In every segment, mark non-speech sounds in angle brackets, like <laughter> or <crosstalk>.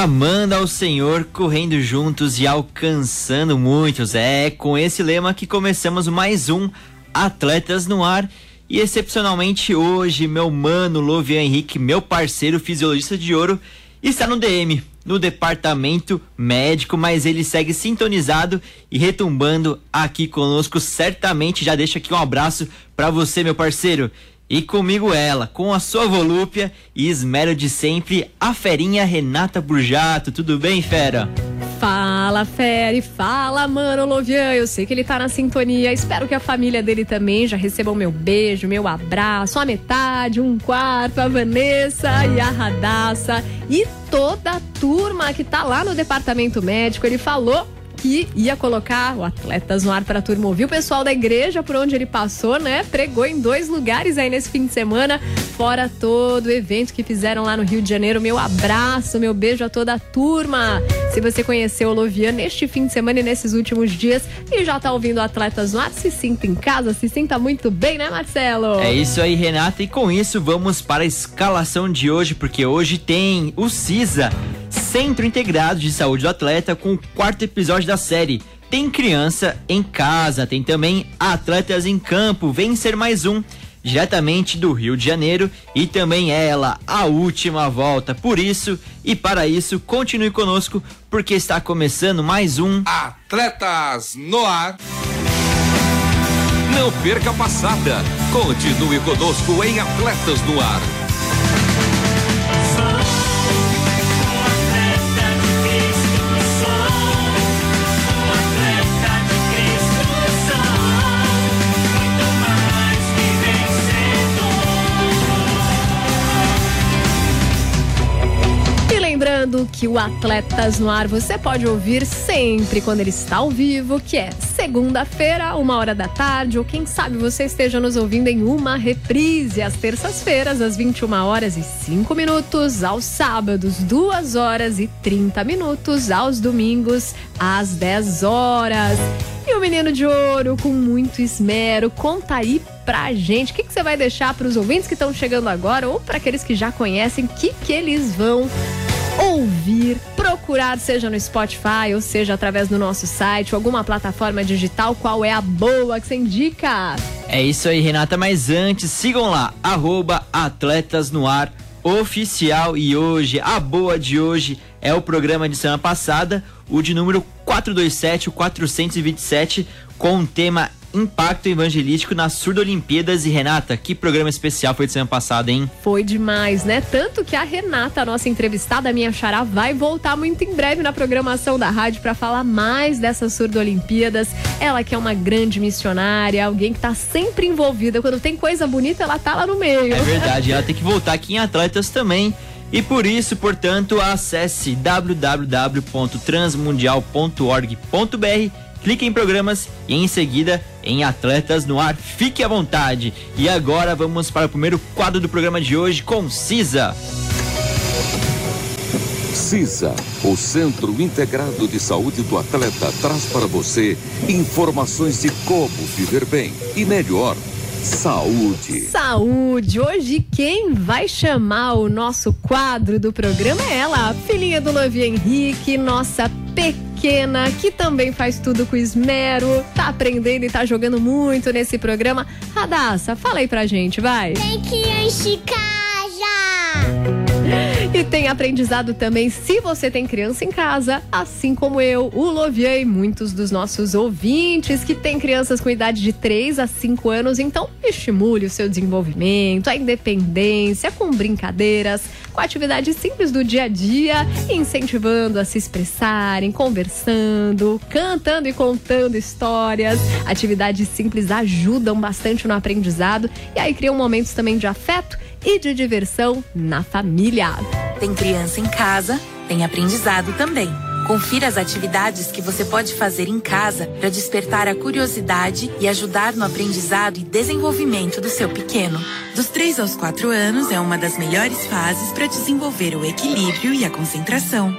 Amando ao Senhor, correndo juntos e alcançando muitos. É com esse lema que começamos mais um Atletas no Ar. E excepcionalmente hoje, meu mano Lovian Henrique, meu parceiro fisiologista de ouro, está no DM, no departamento médico, mas ele segue sintonizado e retumbando aqui conosco. Certamente já deixa aqui um abraço para você, meu parceiro. E comigo ela, com a sua volúpia e esmero de sempre, a ferinha Renata Burjato. Tudo bem, fera? Fala, Fera, e fala, mano Lovian. Eu sei que ele tá na sintonia. Espero que a família dele também já recebam meu beijo, meu abraço, a metade, um quarto, a Vanessa e a Radassa e toda a turma que tá lá no departamento médico. Ele falou que ia colocar o Atletas no ar para a turma ouvir. O pessoal da igreja, por onde ele passou, né? Pregou em dois lugares aí nesse fim de semana, fora todo o evento que fizeram lá no Rio de Janeiro. Meu abraço, meu beijo a toda a turma. Se você conheceu o Lovian neste fim de semana e nesses últimos dias e já tá ouvindo Atletas no ar, se sinta em casa, se sinta muito bem, né, Marcelo? É isso aí, Renata. E com isso, vamos para a escalação de hoje, porque hoje tem o CISA. Centro Integrado de Saúde do Atleta, com o quarto episódio da série. Tem criança em casa, tem também atletas em campo, vem ser mais um, diretamente do Rio de Janeiro, e também ela, a última volta. Por isso e para isso, continue conosco, porque está começando mais um Atletas no Ar. Não perca a passada. Continue conosco em Atletas no Ar. Que o Atletas no Ar você pode ouvir sempre quando ele está ao vivo, que é segunda-feira, uma hora da tarde, ou quem sabe você esteja nos ouvindo em uma reprise às terças-feiras, às 21 horas e 5 minutos, aos sábados, 2 horas e 30 minutos, aos domingos, às 10 horas. E o Menino de Ouro, com muito esmero, conta aí pra gente o que, que você vai deixar pros ouvintes que estão chegando agora ou para aqueles que já conhecem, o que, que eles vão ouvir, procurar, seja no Spotify ou seja através do nosso site alguma plataforma digital, qual é a boa que você indica? É isso aí, Renata. Mas antes, sigam lá, arroba Atletas no Ar Oficial. E hoje, a boa de hoje é o programa de semana passada, o de número 427, o 427, com o tema Impacto Evangelístico nas Surdo Olimpíadas. E Renata, que programa especial foi de semana passada, hein? Foi demais, né? Tanto que a Renata, a nossa entrevistada, a minha xará, vai voltar muito em breve na programação da rádio para falar mais dessas Surdo Olimpíadas. Ela que é uma grande missionária, alguém que tá sempre envolvida. Quando tem coisa bonita, ela tá lá no meio. É <laughs> verdade, ela tem que voltar aqui em Atletas também. E por isso, portanto, acesse www.transmundial.org.br, clique em programas e em seguida em Atletas no Ar. Fique à vontade. E agora vamos para o primeiro quadro do programa de hoje com Cisa. CISA, o Centro Integrado de Saúde do Atleta, traz para você informações de como viver bem e melhor. Saúde. Saúde! Hoje quem vai chamar o nosso quadro do programa é ela, a filhinha do Lovi Henrique, nossa pequena, que também faz tudo com esmero, tá aprendendo e tá jogando muito nesse programa. Radassa, fala aí pra gente, vai! Tem que casa. Aprendizado também se você tem criança em casa, assim como eu, o Lovian e muitos dos nossos ouvintes que têm crianças com idade de 3 a 5 anos. Então, estimule o seu desenvolvimento, a independência, com brincadeiras, com atividades simples do dia a dia, incentivando a se expressarem, conversando, cantando e contando histórias. Atividades simples ajudam bastante no aprendizado e aí criam momentos também de afeto e de diversão na família. Tem criança em casa, tem aprendizado também. Confira as atividades que você pode fazer em casa para despertar a curiosidade e ajudar no aprendizado e desenvolvimento do seu pequeno. Dos 3 aos 4 anos é uma das melhores fases para desenvolver o equilíbrio e a concentração.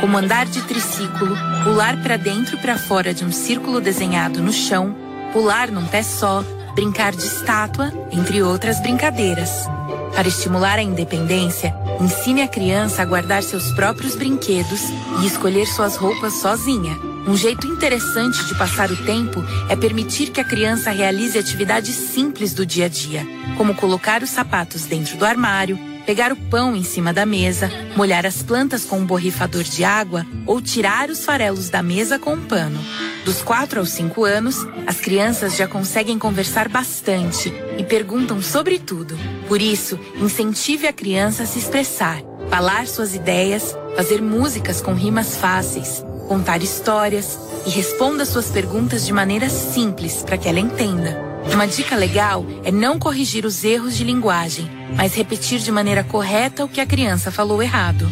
Como andar de triciclo, pular para dentro e para fora de um círculo desenhado no chão, pular num pé só, brincar de estátua, entre outras brincadeiras. Para estimular a independência, ensine a criança a guardar seus próprios brinquedos e escolher suas roupas sozinha. Um jeito interessante de passar o tempo é permitir que a criança realize atividades simples do dia a dia, como colocar os sapatos dentro do armário, pegar o pão em cima da mesa, molhar as plantas com um borrifador de água ou tirar os farelos da mesa com um pano. Dos 4 aos 5 anos, as crianças já conseguem conversar bastante e perguntam sobre tudo. Por isso, incentive a criança a se expressar, falar suas ideias, fazer músicas com rimas fáceis, contar histórias e responda suas perguntas de maneira simples para que ela entenda. Uma dica legal é não corrigir os erros de linguagem, mas repetir de maneira correta o que a criança falou errado.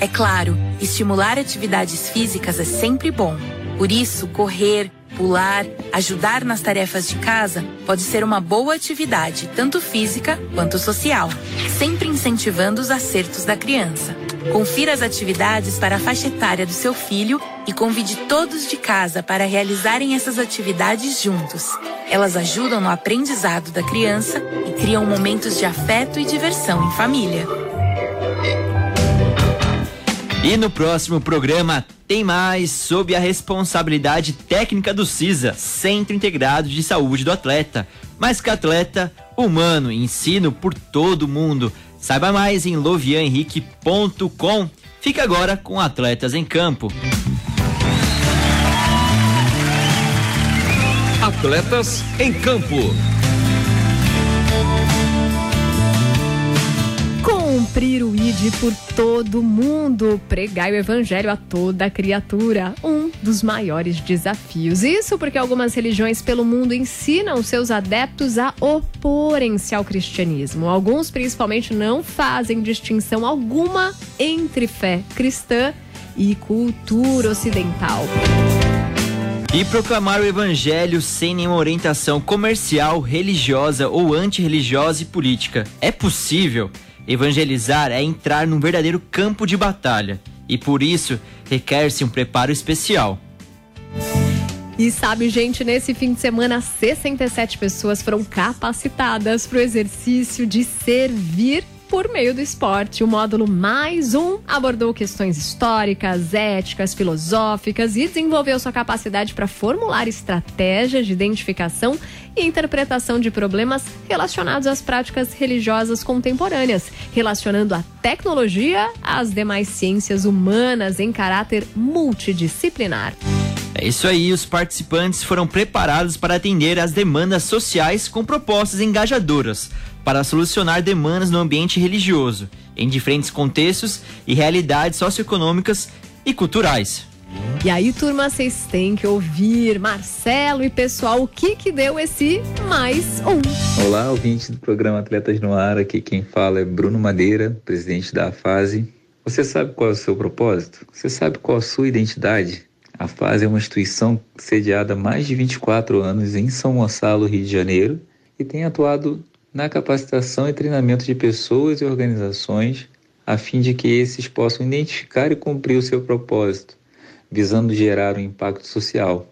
É claro, estimular atividades físicas é sempre bom por isso, correr, pular, ajudar nas tarefas de casa pode ser uma boa atividade, tanto física quanto social, sempre incentivando os acertos da criança. Confira as atividades para a faixa etária do seu filho e convide todos de casa para realizarem essas atividades juntos. Elas ajudam no aprendizado da criança e criam momentos de afeto e diversão em família. E no próximo programa tem mais sob a responsabilidade técnica do CISA, Centro Integrado de Saúde do Atleta. Mais que atleta, humano, ensino por todo mundo. Saiba mais em lovianhenrique.com. Fica agora com Atletas em Campo. Atletas em Campo. Cumprir o ID por todo mundo, pregar o evangelho a toda criatura, um dos maiores desafios. Isso porque algumas religiões pelo mundo ensinam seus adeptos a oporem-se ao cristianismo. Alguns, principalmente, não fazem distinção alguma entre fé cristã e cultura ocidental. E proclamar o evangelho sem nenhuma orientação comercial, religiosa ou antirreligiosa e política é possível? Evangelizar é entrar num verdadeiro campo de batalha e por isso requer-se um preparo especial. E sabe, gente, nesse fim de semana, 67 pessoas foram capacitadas para o exercício de servir por meio do esporte. O módulo mais um abordou questões históricas, éticas, filosóficas e desenvolveu sua capacidade para formular estratégias de identificação e interpretação de problemas relacionados às práticas religiosas contemporâneas, relacionando a tecnologia às demais ciências humanas em caráter multidisciplinar. É isso aí, os participantes foram preparados para atender às demandas sociais com propostas engajadoras para solucionar demandas no ambiente religioso, em diferentes contextos e realidades socioeconômicas e culturais. E aí, turma, vocês têm que ouvir Marcelo e pessoal, o que que deu esse mais um? Olá, ouvintes do programa Atletas no Ar, aqui quem fala é Bruno Madeira, presidente da FASE. Você sabe qual é o seu propósito? Você sabe qual a sua identidade? A FASE é uma instituição sediada há mais de 24 anos em São Gonçalo, Rio de Janeiro, e tem atuado na capacitação e treinamento de pessoas e organizações, a fim de que esses possam identificar e cumprir o seu propósito, visando gerar um impacto social.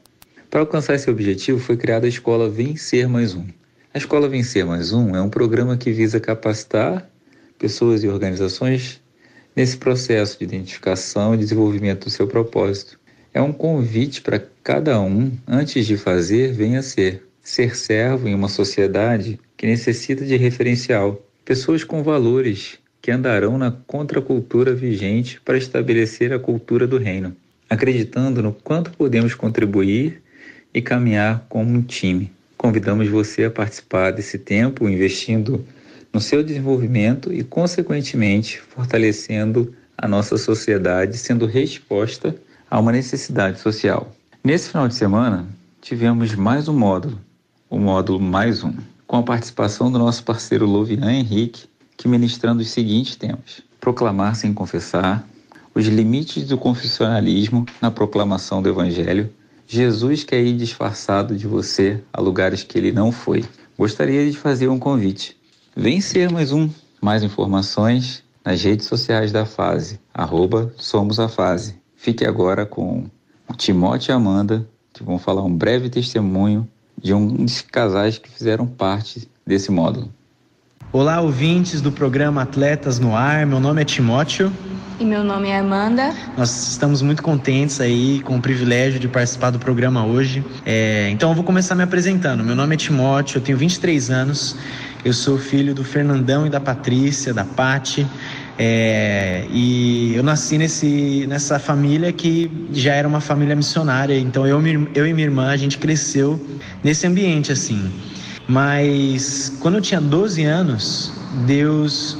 Para alcançar esse objetivo, foi criada a Escola Vencer Mais Um. A Escola Vencer Mais Um é um programa que visa capacitar pessoas e organizações nesse processo de identificação e desenvolvimento do seu propósito. É um convite para cada um, antes de fazer, venha ser. Ser servo em uma sociedade que necessita de referencial, pessoas com valores que andarão na contracultura vigente para estabelecer a cultura do reino, acreditando no quanto podemos contribuir e caminhar como um time. Convidamos você a participar desse tempo investindo no seu desenvolvimento e, consequentemente, fortalecendo a nossa sociedade, sendo resposta a uma necessidade social. Nesse final de semana, tivemos mais um módulo, o módulo mais um com a participação do nosso parceiro Lovian Henrique, que ministrando os seguintes temas: proclamar sem confessar, os limites do confessionalismo na proclamação do Evangelho, Jesus quer ir disfarçado de você a lugares que ele não foi. Gostaria de fazer um convite. Vem ser mais um. Mais informações nas redes sociais da Fase, arroba Somos a Fase. Fique agora com o Timóteo e Amanda, que vão falar um breve testemunho de um dos casais que fizeram parte desse módulo. Olá, ouvintes do programa Atletas no Ar. Meu nome é Timóteo. E meu nome é Amanda. Nós estamos muito contentes aí com o privilégio de participar do programa hoje. É, então eu vou começar me apresentando. Meu nome é Timóteo, eu tenho 23 anos. Eu sou filho do Fernandão e da Patrícia, da Pati. É, e eu nasci nesse, nessa família que já era uma família missionária. Então eu, eu e minha irmã, a gente cresceu nesse ambiente assim. Mas quando eu tinha 12 anos, Deus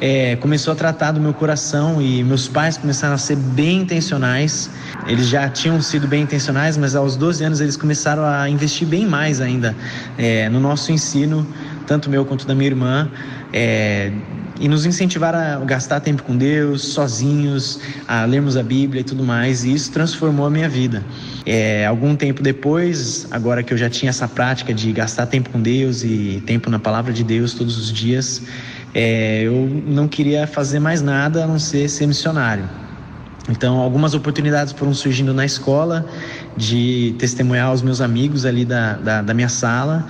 é, começou a tratar do meu coração e meus pais começaram a ser bem intencionais. Eles já tinham sido bem intencionais, mas aos 12 anos eles começaram a investir bem mais ainda é, no nosso ensino, tanto meu quanto da minha irmã. É, e nos incentivar a gastar tempo com Deus, sozinhos, a lermos a Bíblia e tudo mais, e isso transformou a minha vida. É, algum tempo depois, agora que eu já tinha essa prática de gastar tempo com Deus e tempo na palavra de Deus todos os dias, é, eu não queria fazer mais nada a não ser ser missionário. Então, algumas oportunidades foram surgindo na escola de testemunhar aos meus amigos ali da, da, da minha sala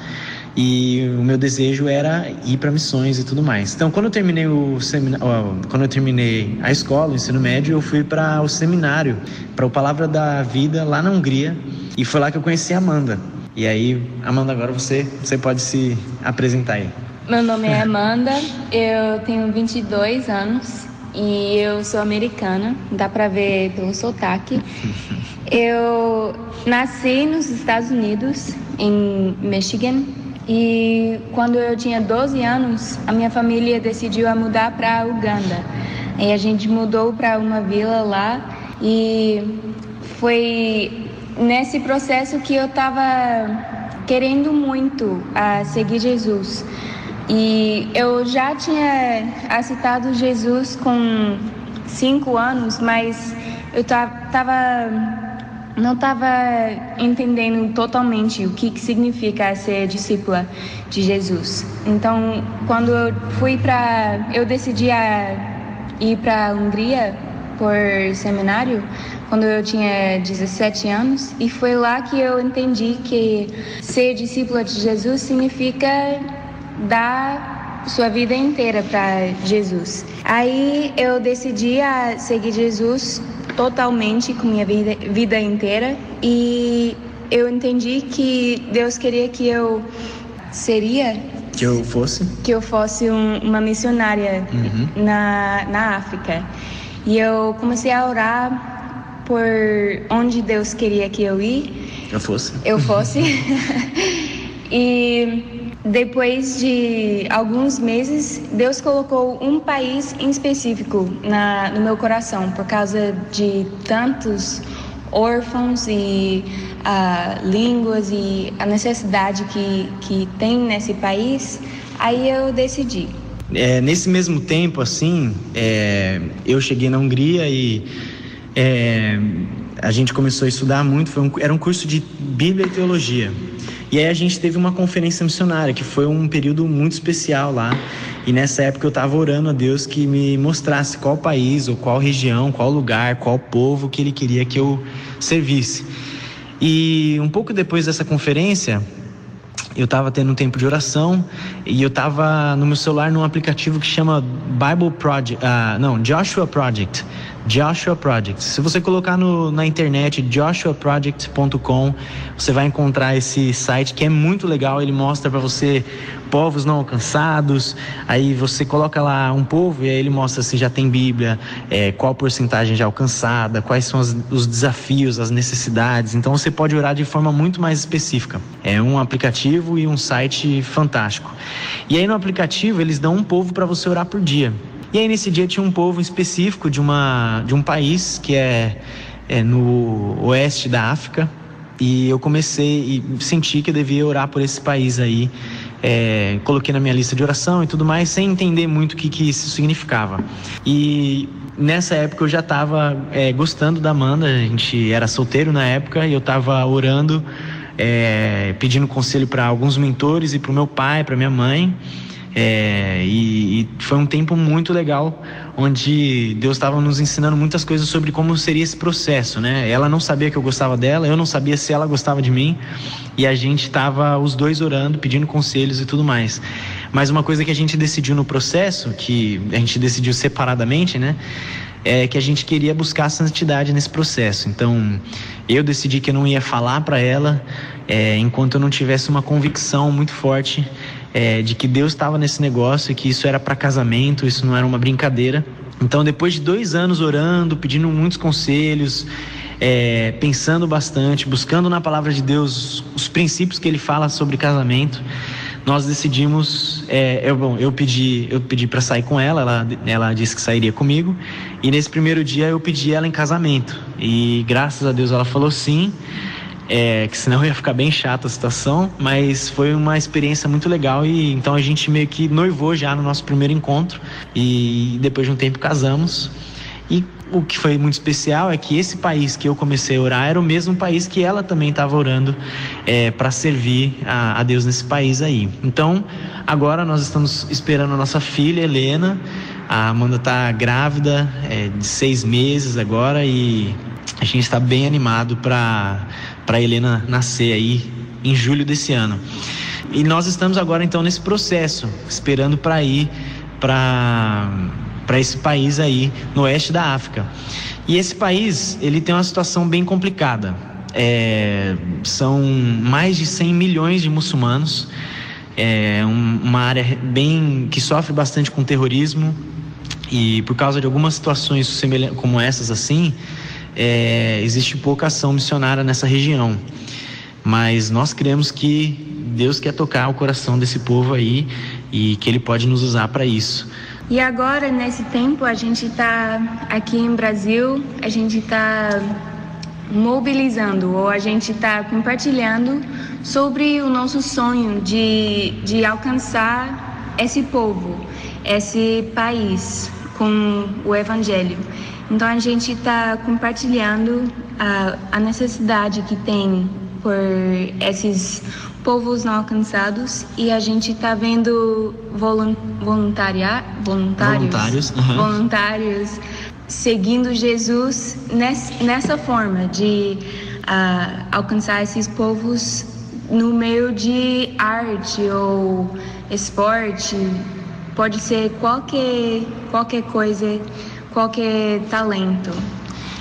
e o meu desejo era ir para missões e tudo mais. Então, quando eu terminei o seminário, quando eu terminei a escola, o ensino médio, eu fui para o seminário, para o Palavra da Vida lá na Hungria, e foi lá que eu conheci a Amanda. E aí, Amanda, agora você, você pode se apresentar aí. Meu nome é Amanda, eu tenho 22 anos e eu sou americana, dá para ver pelo sotaque. <laughs> Eu nasci nos Estados Unidos, em Michigan, e quando eu tinha 12 anos, a minha família decidiu a mudar para Uganda. E a gente mudou para uma vila lá e foi nesse processo que eu estava querendo muito a seguir Jesus. E eu já tinha aceitado Jesus com cinco anos, mas eu estava não estava entendendo totalmente o que, que significa ser discípula de Jesus. Então, quando eu fui para, eu decidi ir para a Hungria por seminário quando eu tinha 17 anos e foi lá que eu entendi que ser discípula de Jesus significa dar sua vida inteira para Jesus. Aí eu decidi a seguir Jesus totalmente com minha vida, vida inteira e eu entendi que Deus queria que eu seria que eu fosse? que eu fosse um, uma missionária uhum. na, na África. E eu comecei a orar por onde Deus queria que eu ir. Eu fosse. Eu fosse. <laughs> <laughs> E depois de alguns meses, Deus colocou um país em específico na, no meu coração, por causa de tantos órfãos e uh, línguas e a necessidade que, que tem nesse país. Aí eu decidi. É, nesse mesmo tempo, assim, é, eu cheguei na Hungria e é, a gente começou a estudar muito. Um, era um curso de Bíblia e Teologia. E aí a gente teve uma conferência missionária, que foi um período muito especial lá. E nessa época eu estava orando a Deus que me mostrasse qual país, ou qual região, qual lugar, qual povo que Ele queria que eu servisse. E um pouco depois dessa conferência, eu estava tendo um tempo de oração e eu estava no meu celular num aplicativo que chama Bible Project, uh, não, Joshua Project. Joshua Project. Se você colocar no, na internet joshuaproject.com, você vai encontrar esse site que é muito legal. Ele mostra para você povos não alcançados. Aí você coloca lá um povo e aí ele mostra se já tem Bíblia, é, qual porcentagem já alcançada, quais são as, os desafios, as necessidades. Então você pode orar de forma muito mais específica. É um aplicativo e um site fantástico. E aí no aplicativo eles dão um povo para você orar por dia. E aí nesse dia tinha um povo específico de, uma, de um país que é, é no oeste da África. E eu comecei e senti que eu devia orar por esse país aí. é, coloquei na minha lista de oração e tudo mais, sem entender muito o que, que isso significava. E nessa época eu já estava é, gostando da Amanda, a gente era solteiro na época e eu estava orando, é, pedindo conselho para alguns mentores e para o meu pai, para minha mãe. É, e, e, foi um tempo muito legal, onde Deus estava nos ensinando muitas coisas sobre como seria esse processo, né? Ela não sabia que eu gostava dela, eu não sabia se ela gostava de mim, e a gente estava os dois orando, pedindo conselhos e tudo mais. Mas uma coisa que a gente decidiu no processo, que a gente decidiu separadamente, né? É que a gente queria buscar santidade nesse processo. Então, eu decidi que eu não ia falar para ela é, enquanto eu não tivesse uma convicção muito forte é, de que Deus estava nesse negócio e que isso era para casamento, isso não era uma brincadeira. Então, depois de dois anos orando, pedindo muitos conselhos, é, pensando bastante, buscando na palavra de Deus os princípios que Ele fala sobre casamento, nós decidimos. É, eu, bom, eu pedi, eu pedi para sair com ela, ela, ela disse que sairia comigo, e nesse primeiro dia eu pedi ela em casamento. E graças a Deus ela falou sim é, que senão ia ficar bem chata a situação, mas foi uma experiência muito legal e então a gente meio que noivou já no nosso primeiro encontro e depois de um tempo casamos. E o que foi muito especial é que esse país que eu comecei a orar era o mesmo país que ela também estava orando é, para servir a, a, Deus nesse país aí. Então, agora nós estamos esperando a nossa filha Helena. A Amanda está grávida é, de seis meses agora e a gente está bem animado para para Helena nascer aí em julho desse ano. E nós estamos agora então nesse processo, esperando para ir para para esse país aí no oeste da África. E esse país ele tem uma situação bem complicada. É, são mais de 100 milhões de muçulmanos. É uma área bem que sofre bastante com terrorismo e por causa de algumas situações como essas assim, é, existe pouca ação missionária nessa região. Mas nós cremos que Deus quer tocar o coração desse povo aí e que Ele pode nos usar para isso. E agora, nesse tempo, a gente está aqui em Brasil, a gente está mobilizando ou a gente está compartilhando sobre o nosso sonho de, de alcançar esse povo, esse país com o Evangelho. Então a gente está compartilhando a, a necessidade que tem por esses povos não alcançados e a gente está vendo voluntaria, voluntários, voluntários, uhum. voluntários seguindo Jesus nessa, nessa forma de uh, alcançar esses povos no meio de arte ou esporte, pode ser qualquer, qualquer coisa qualquer talento.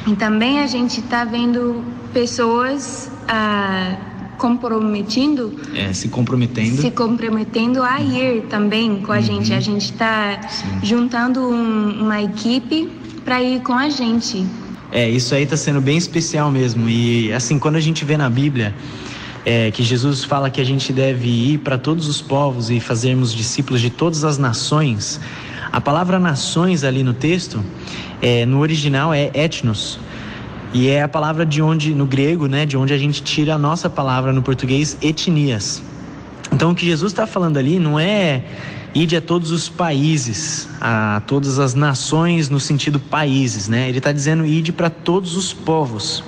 E também a gente está vendo pessoas ah, comprometendo, é, se comprometendo, se comprometendo a ir também com a uhum. gente. A gente está juntando um, uma equipe para ir com a gente. É, isso aí está sendo bem especial mesmo. E assim, quando a gente vê na Bíblia é, que Jesus fala que a gente deve ir para todos os povos e fazermos discípulos de todas as nações, a palavra nações ali no texto, é, no original é etnos. E é a palavra de onde, no grego, né, de onde a gente tira a nossa palavra no português, etnias. Então o que Jesus está falando ali não é ide a todos os países, a todas as nações no sentido países, né? Ele está dizendo ide para todos os povos.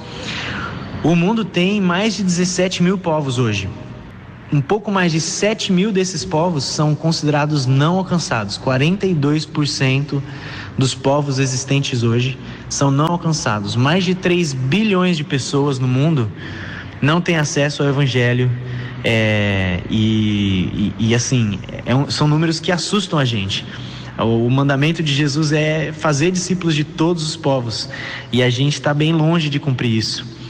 O mundo tem mais de 17 mil povos hoje um pouco mais de 7 mil desses povos são considerados não alcançados. 42% dos povos existentes hoje são não alcançados. Mais de 3 bilhões de pessoas no mundo não têm acesso ao Evangelho. É, e, e, e, assim, é um, são números que assustam a gente. O mandamento de Jesus é fazer discípulos de todos os povos e a gente está bem longe de cumprir isso.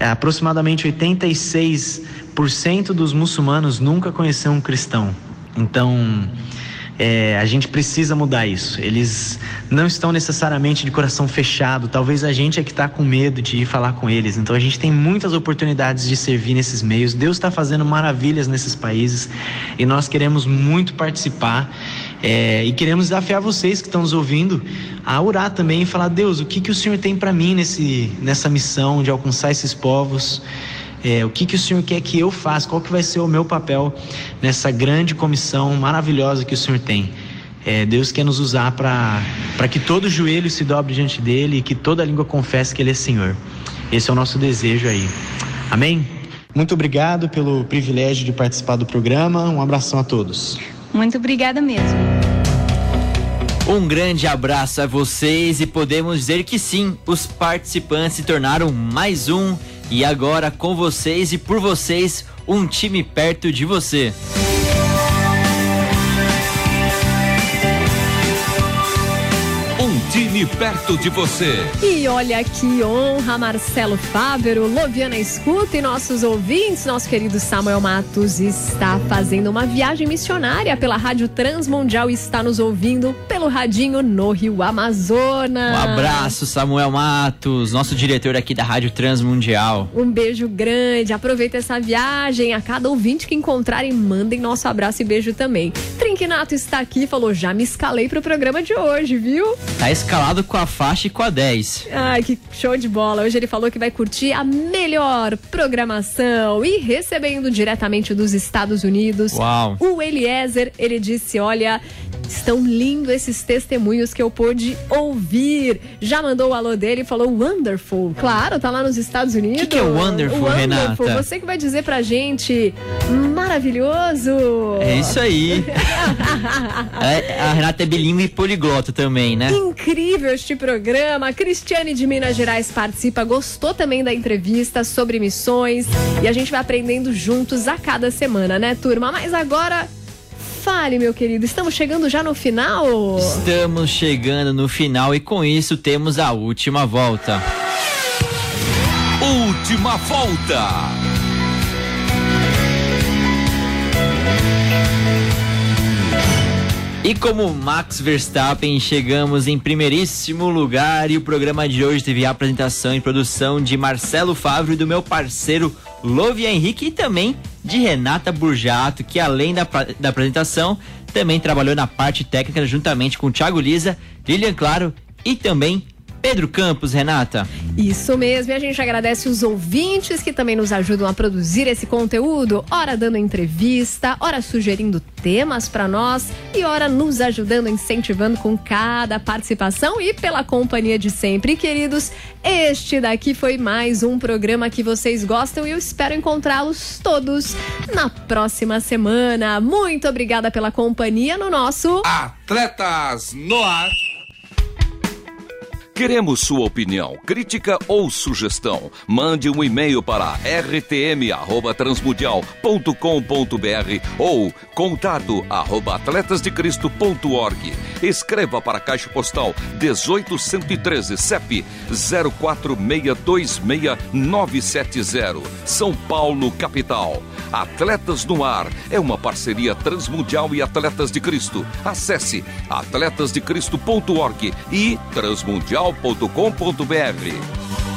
É, aproximadamente 86 cento dos muçulmanos nunca conheceu um cristão. Então, é, a gente precisa mudar isso. Eles não estão necessariamente de coração fechado. Talvez a gente é que está com medo de ir falar com eles. Então a gente tem muitas oportunidades de servir nesses meios. Deus está fazendo maravilhas nesses países e nós queremos muito participar. É, e queremos desafiar vocês que estão nos ouvindo a orar também e falar: Deus, o que, que o Senhor tem para mim nesse, nessa missão de alcançar esses povos? É, o que, que o Senhor quer que eu faça? Qual que vai ser o meu papel nessa grande comissão maravilhosa que o Senhor tem? É, Deus quer nos usar para que todo joelho se dobre diante dele e que toda língua confesse que ele é Senhor. Esse é o nosso desejo aí. Amém? Muito obrigado pelo privilégio de participar do programa. Um abração a todos. Muito obrigada mesmo. Um grande abraço a vocês e podemos dizer que sim, os participantes se tornaram mais um e agora com vocês e por vocês, um time perto de você. time perto de você. E olha que honra, Marcelo Fávero, Loviana Escuta e nossos ouvintes. Nosso querido Samuel Matos está fazendo uma viagem missionária pela Rádio Transmundial e está nos ouvindo pelo radinho no Rio Amazonas. Um abraço, Samuel Matos, nosso diretor aqui da Rádio Transmundial. Um beijo grande. Aproveita essa viagem. A cada ouvinte que encontrarem, mandem nosso abraço e beijo também. Trinquinato está aqui, falou: já me escalei para o programa de hoje, viu? Tá escalado com a faixa e com a 10. Ai, que show de bola. Hoje ele falou que vai curtir a melhor programação e recebendo diretamente dos Estados Unidos. Uau. O Eliezer, ele disse: Olha, estão lindos esses testemunhos que eu pude ouvir. Já mandou o alô dele e falou Wonderful. Claro, tá lá nos Estados Unidos. O que, que, é Wonderful, wonderful, Renata? Você que vai dizer pra gente maravilhoso. É isso aí. <laughs> é, a Renata é bilíngue e poliglota também, né? Incrível este programa. A Cristiane de Minas Gerais participa, gostou também da entrevista sobre missões e a gente vai aprendendo juntos a cada semana, né, turma? Mas agora Fale, meu querido, estamos chegando já no final? Estamos chegando no final e com isso temos a última volta. Última volta. E como Max Verstappen, chegamos em primeiríssimo lugar e o programa de hoje teve a apresentação e produção de Marcelo Favre e do meu parceiro Lovia Henrique e também de Renata Burjato, que além da, da apresentação, também trabalhou na parte técnica juntamente com Thiago Lisa, Lilian Claro e também Pedro Campos, Renata. Isso mesmo, e a gente agradece os ouvintes que também nos ajudam a produzir esse conteúdo, ora dando entrevista, ora sugerindo temas para nós e ora nos ajudando, incentivando com cada participação e pela companhia de sempre. queridos, este daqui foi mais um programa que vocês gostam e eu espero encontrá-los todos na próxima semana. Muito obrigada pela companhia no nosso Atletas no Ar. Queremos sua opinião, crítica ou sugestão. Mande um e-mail para rtm@transmundial.com.br ou contato arroba atletasdecristo.org. Escreva para a Caixa Postal 18113 CEP 04626970, São Paulo, capital. Atletas no Ar é uma parceria Transmundial e Atletas de Cristo. Acesse atletasdecristo.org e transmundial jornal.com.br.